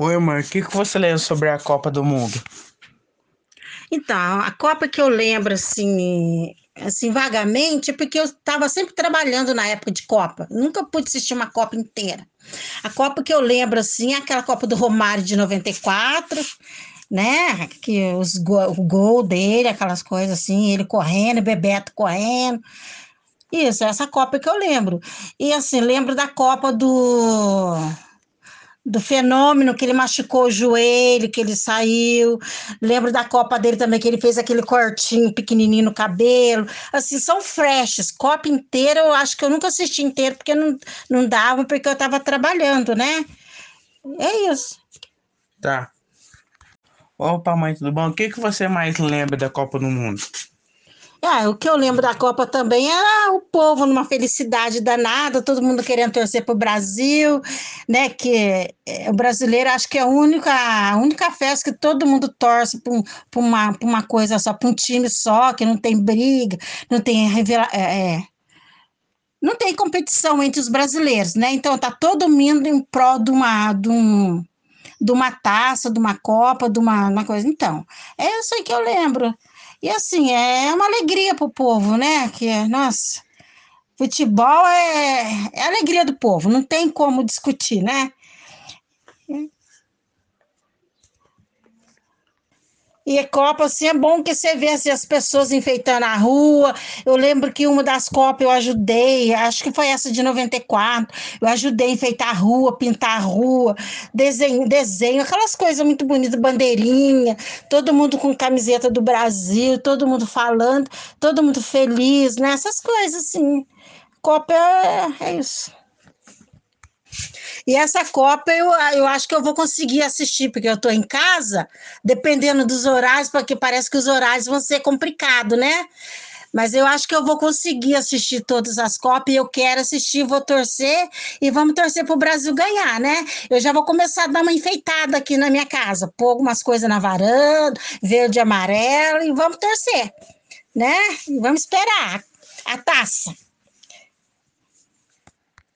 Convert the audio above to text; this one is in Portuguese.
Oi, amor, o que, que você lembra sobre a Copa do Mundo? Então, a Copa que eu lembro, assim, assim vagamente, é porque eu estava sempre trabalhando na época de Copa. Nunca pude assistir uma Copa inteira. A Copa que eu lembro, assim, é aquela Copa do Romário de 94, né? Que os go o gol dele, aquelas coisas assim, ele correndo, Bebeto correndo. Isso, essa Copa que eu lembro. E assim, lembro da Copa do do fenômeno que ele machucou o joelho, que ele saiu. Lembro da Copa dele também, que ele fez aquele cortinho pequenininho no cabelo. Assim, são flashes. Copa inteira, eu acho que eu nunca assisti inteiro, porque não, não dava, porque eu estava trabalhando, né? É isso. Tá. Opa, mãe, tudo bom? O que, que você mais lembra da Copa do Mundo? Ah, o que eu lembro da Copa também era o povo numa felicidade danada, todo mundo querendo torcer para o Brasil, né? Que é, o brasileiro acho que é a única, a única festa que todo mundo torce para um, uma, uma coisa só, para um time só, que não tem briga, não tem revela, é, é, não tem competição entre os brasileiros, né? Então tá todo mundo em prol de uma, de um, de uma taça, de uma copa, de uma, uma coisa. Então, é isso aí que eu lembro. E assim, é uma alegria para o povo, né? Que, nossa, futebol é, é alegria do povo, não tem como discutir, né? E Copa, assim, é bom que você vê assim, as pessoas enfeitando a rua. Eu lembro que uma das Copas eu ajudei, acho que foi essa de 94. Eu ajudei a enfeitar a rua, pintar a rua, desenho, desenho aquelas coisas muito bonitas, bandeirinha, todo mundo com camiseta do Brasil, todo mundo falando, todo mundo feliz, né? Essas coisas, assim. Copa é, é isso. E essa Copa eu, eu acho que eu vou conseguir assistir, porque eu estou em casa, dependendo dos horários, porque parece que os horários vão ser complicados, né? Mas eu acho que eu vou conseguir assistir todas as Copas eu quero assistir, vou torcer e vamos torcer para o Brasil ganhar, né? Eu já vou começar a dar uma enfeitada aqui na minha casa, pôr algumas coisas na varanda, verde e amarelo, e vamos torcer, né? E vamos esperar a taça.